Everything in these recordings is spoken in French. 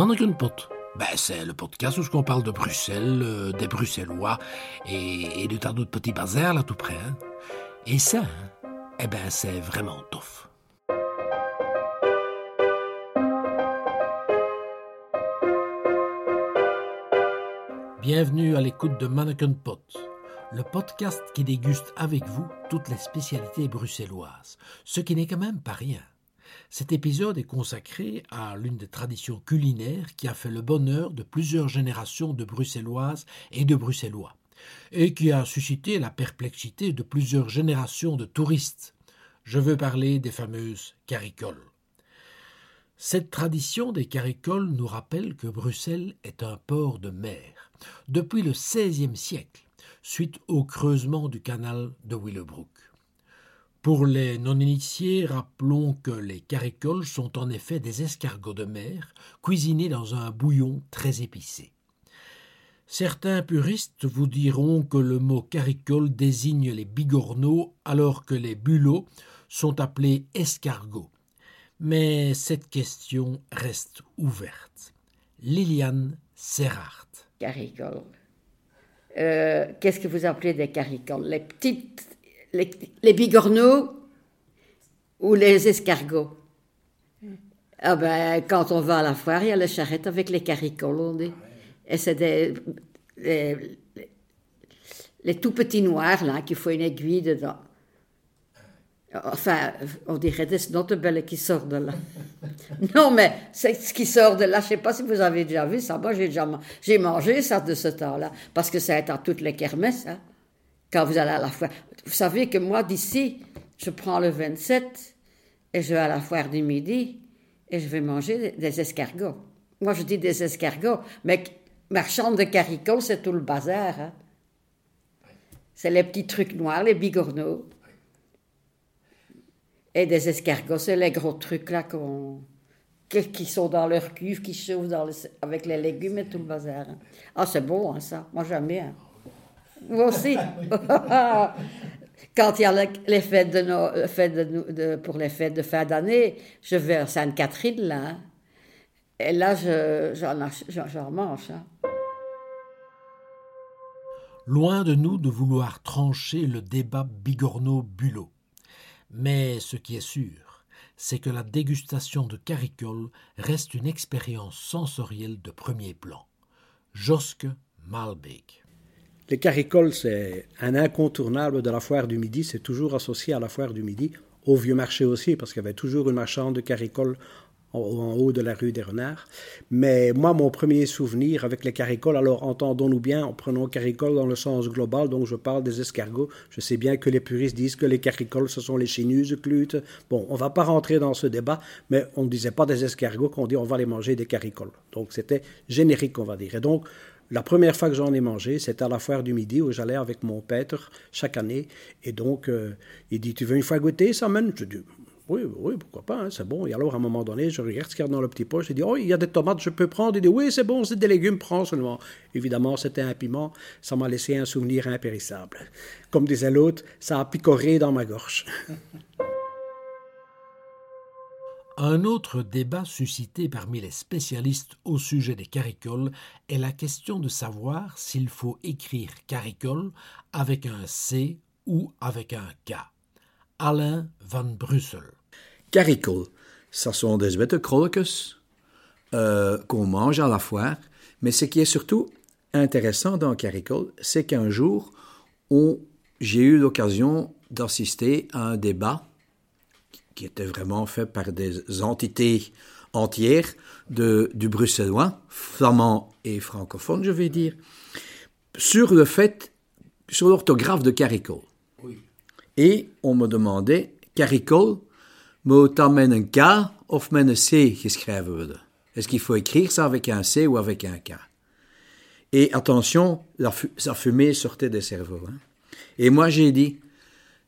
Mannequin Pot. Ben, c'est le podcast où on parle de Bruxelles, euh, des Bruxellois et, de tant d'autres petits bazars là tout près. Hein. Et ça, hein, eh ben, c'est vraiment tough. Bienvenue à l'écoute de Mannequin Pot, le podcast qui déguste avec vous toutes les spécialités bruxelloises, ce qui n'est quand même pas rien. Cet épisode est consacré à l'une des traditions culinaires qui a fait le bonheur de plusieurs générations de Bruxelloises et de Bruxellois, et qui a suscité la perplexité de plusieurs générations de touristes. Je veux parler des fameuses caricoles. Cette tradition des caricoles nous rappelle que Bruxelles est un port de mer depuis le XVIe siècle, suite au creusement du canal de Willebroek. Pour les non-initiés, rappelons que les caricoles sont en effet des escargots de mer cuisinés dans un bouillon très épicé. Certains puristes vous diront que le mot caricole désigne les bigorneaux alors que les bulots sont appelés escargots. Mais cette question reste ouverte. Liliane Serrart. Caricoles. Euh, qu'est-ce que vous appelez des caricoles? Les petites les, bigorneaux ou les escargots. Ah ben, quand on va à la foire, il y a les charrettes avec les caricoles, on dit. Et c'est des, les, tout petits noirs, là, qu'il faut une aiguille dedans. Enfin, on dirait des belles qui sortent de là. non, mais c'est ce qui sort de là. Je ne sais pas si vous avez déjà vu ça. Moi, j'ai déjà j'ai mangé ça de ce temps-là. Parce que ça est à toutes les kermesses. Hein quand vous allez à la foire. Vous savez que moi, d'ici, je prends le 27 et je vais à la foire du midi et je vais manger des escargots. Moi, je dis des escargots, mais marchande de caricoles, c'est tout le bazar. Hein. C'est les petits trucs noirs, les bigorneaux. Et des escargots, c'est les gros trucs là qu'on qui sont dans leur cuve, qui chauffent avec les légumes et tout le bazar. Hein. Ah, c'est bon, hein, ça. Moi, j'aime bien. Moi aussi. Quand il y a les fêtes de, nos, de, pour les fêtes de fin d'année, je vais à Sainte-Catherine, là. Hein. Et là, j'en mange. Hein. Loin de nous de vouloir trancher le débat bigorneau-bulot. Mais ce qui est sûr, c'est que la dégustation de caricole reste une expérience sensorielle de premier plan. Josque Malbeek. Les caricoles, c'est un incontournable de la foire du Midi. C'est toujours associé à la foire du Midi, au vieux marché aussi, parce qu'il y avait toujours une marchande de caricoles en, haut de la rue des Renards. Mais moi, mon premier souvenir avec les caricoles, alors entendons-nous bien, en prenant caricoles dans le sens global, donc je parle des escargots. Je sais bien que les puristes disent que les caricoles, ce sont les chinuses clutes. Bon, on va pas rentrer dans ce débat, mais on ne disait pas des escargots, qu'on dit on va les manger des caricoles. Donc c'était générique, on va dire. Et donc, la première fois que j'en ai mangé, c'était à la foire du midi où j'allais avec mon père chaque année. Et donc, euh, il dit Tu veux une fois goûter ça, Je dis Oui, oui, pourquoi pas, hein, c'est bon. Et alors, à un moment donné, je regarde ce qu'il y a dans le petit poche. Je dis Oh, il y a des tomates, je peux prendre Il dit Oui, c'est bon, c'est des légumes, prends seulement. Évidemment, c'était un piment. Ça m'a laissé un souvenir impérissable. Comme disait l'autre, ça a picoré dans ma gorge. Un autre débat suscité parmi les spécialistes au sujet des caricoles est la question de savoir s'il faut écrire caricole avec un C ou avec un K. Alain van Brussel. Caricole, ce sont des bêtes euh, qu'on mange à la foire, mais ce qui est surtout intéressant dans caricole, c'est qu'un jour, j'ai eu l'occasion d'assister à un débat qui était vraiment fait par des entités entières de, du bruxellois, flamand et francophone, je vais dire, sur le fait, sur l'orthographe de Caricole. Et on me demandait, Caricole, moet dat met een K of met een C geschreven worden? Est-ce qu'il faut écrire ça avec un C ou avec un K? Et attention, la, sa fumée sortait des cerveaux. Hein. Et moi j'ai dit,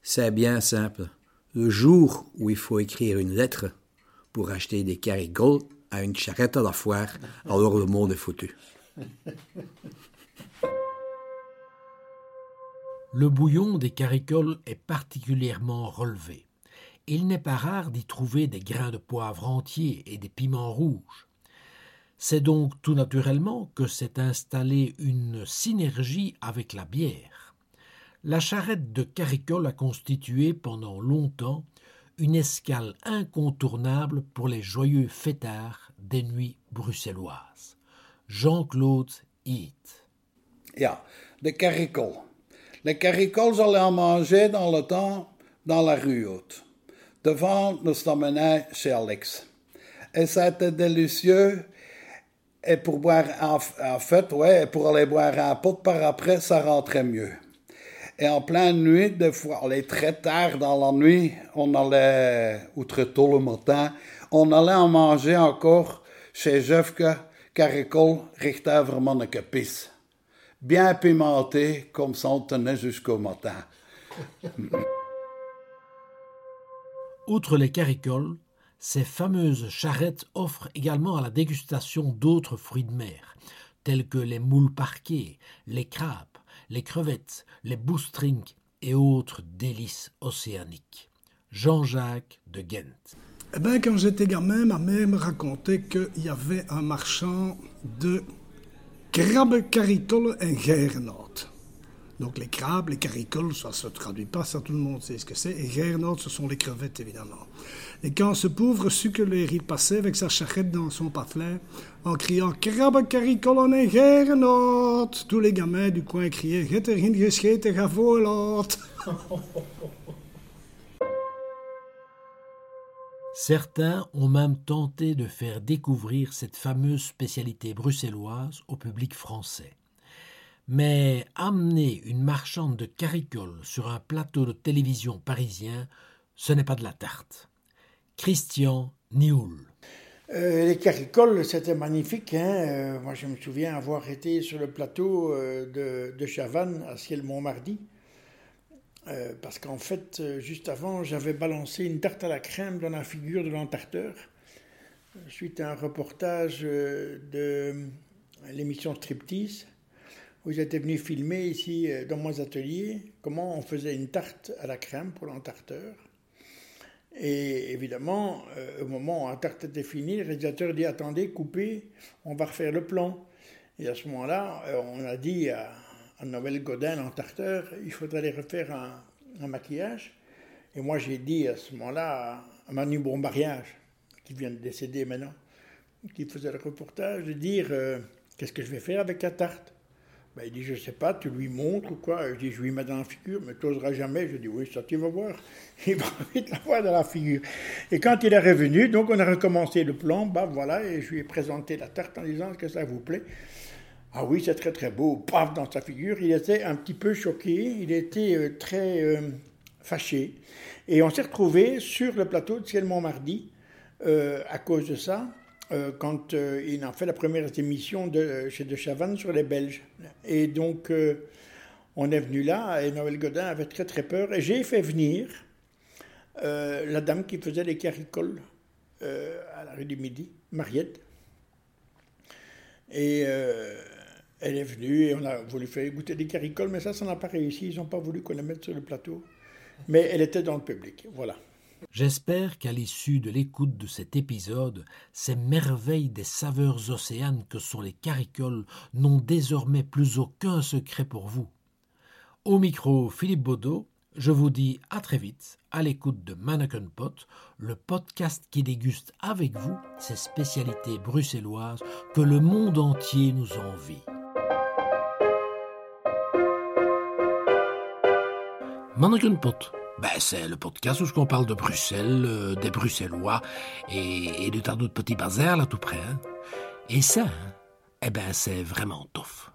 c'est bien simple le jour où il faut écrire une lettre pour acheter des caricoles à une charrette à la foire, alors le monde est foutu. Le bouillon des caricoles est particulièrement relevé. Il n'est pas rare d'y trouver des grains de poivre entiers et des piments rouges. C'est donc tout naturellement que s'est installée une synergie avec la bière. La charrette de Caricole a constitué pendant longtemps une escale incontournable pour les joyeux fêtards des nuits bruxelloises. Jean-Claude Heath. Ja, de caricole. Les caricoles allaient en manger dans le temps dans la rue haute. Devant, nous sommes chez Alex. Et été délicieux et pour boire, en, fait, ouais, pour aller boire un pot par après, ça rentrait mieux. Et en pleine nuit, des fois, allait très tard dans la nuit, on allait, ou très tôt le matin, on allait en manger encore chez Jefke, Caricol, Richtever Manneke Bien pimenté, comme ça on tenait jusqu'au matin. Outre les caricoles, ces fameuses charrettes offrent également à la dégustation d'autres fruits de mer, tels que les moules parqués, les crabes, les crevettes, les boostrings et autres délices océaniques. Jean-Jacques de Ghent. Eh bien, quand j'étais gamin, ma mère me racontait qu'il y avait un marchand de crabes caritoles en Gernot. Donc les crabes, les caricoles, ça ne se traduit pas, ça tout le monde sait ce que c'est. Et Gernot, ce sont les crevettes, évidemment. Et quand ce pauvre sucreleri passait avec sa charrette dans son patelin, en criant Krabbe caricole en Gernot, tous les gamins du coin criaient Get erin gescheten, ga Certains ont même tenté de faire découvrir cette fameuse spécialité bruxelloise au public français. Mais amener une marchande de caricoles sur un plateau de télévision parisien, ce n'est pas de la tarte. Christian Nioul. Euh, les caricoles, c'était magnifique. Hein. Euh, moi, je me souviens avoir été sur le plateau euh, de, de, Chavannes à Ciel-Montmardi. parce qu'en fait, juste avant, j'avais balancé une tarte à la crème dans la figure de l'entarteur, suite à un reportage de l'émission Striptease où j'étais venu filmer ici dans mon atelier comment on faisait une tarte à la crème pour l'entarteur. Et évidemment, euh, au moment où la tarte était finie, le réalisateur dit Attendez, coupez, on va refaire le plan. Et à ce moment-là, euh, on a dit à, Noël Godin, l'entarteur, il faudrait aller refaire un, maquillage. Et moi, j'ai dit à ce moment-là à Manu Bombariage, qui vient de décéder maintenant, qui faisait le reportage, de dire euh, Qu'est-ce que je vais faire avec la tarte? Ben, il dit, je sais pas, tu lui montres ou quoi? Je dis, je lui mets dans la figure, mais tu n'oseras jamais. Je dis, oui, ça tu vas voir. Il va vite la voir dans la figure. Et quand il est revenu, donc on a recommencé le plan, bah voilà, et je lui ai présenté la tarte en disant, est-ce que ça vous plaît Ah oui, c'est très très beau. Paf, dans sa figure, il était un petit peu choqué, il était euh, très euh, fâché. Et on s'est retrouvé sur le plateau de Ciel Montmardi euh, à cause de ça. Euh, quand euh, il a fait la première émission de, chez De Chavannes sur les Belges. Et donc, euh, on est venu là, et Noël Godin avait très très peur, et j'ai fait venir la dame qui faisait les caricoles à la rue du Midi, Mariette. Et elle est venue, et on a voulu faire goûter des caricoles, mais ça, ça n'a pas réussi, ils n'ont pas voulu qu'on les mette sur le plateau. Mais elle était dans le public, voilà. J'espère qu'à l'issue de l'écoute de cet épisode, ces merveilles des saveurs océanes que sont les caricoles n'ont désormais plus aucun secret pour vous. Au micro, Philippe Baudot, je vous dis à très vite à l'écoute de Mannequin Pot, le podcast qui déguste avec vous ces spécialités bruxelloises que le monde entier nous envie. Ben, c'est le podcast où on parle de Bruxelles, euh, des Bruxellois et, de tas d'autres petits bazars là tout près. Hein. Et ça, hein, eh ben, c'est vraiment tough.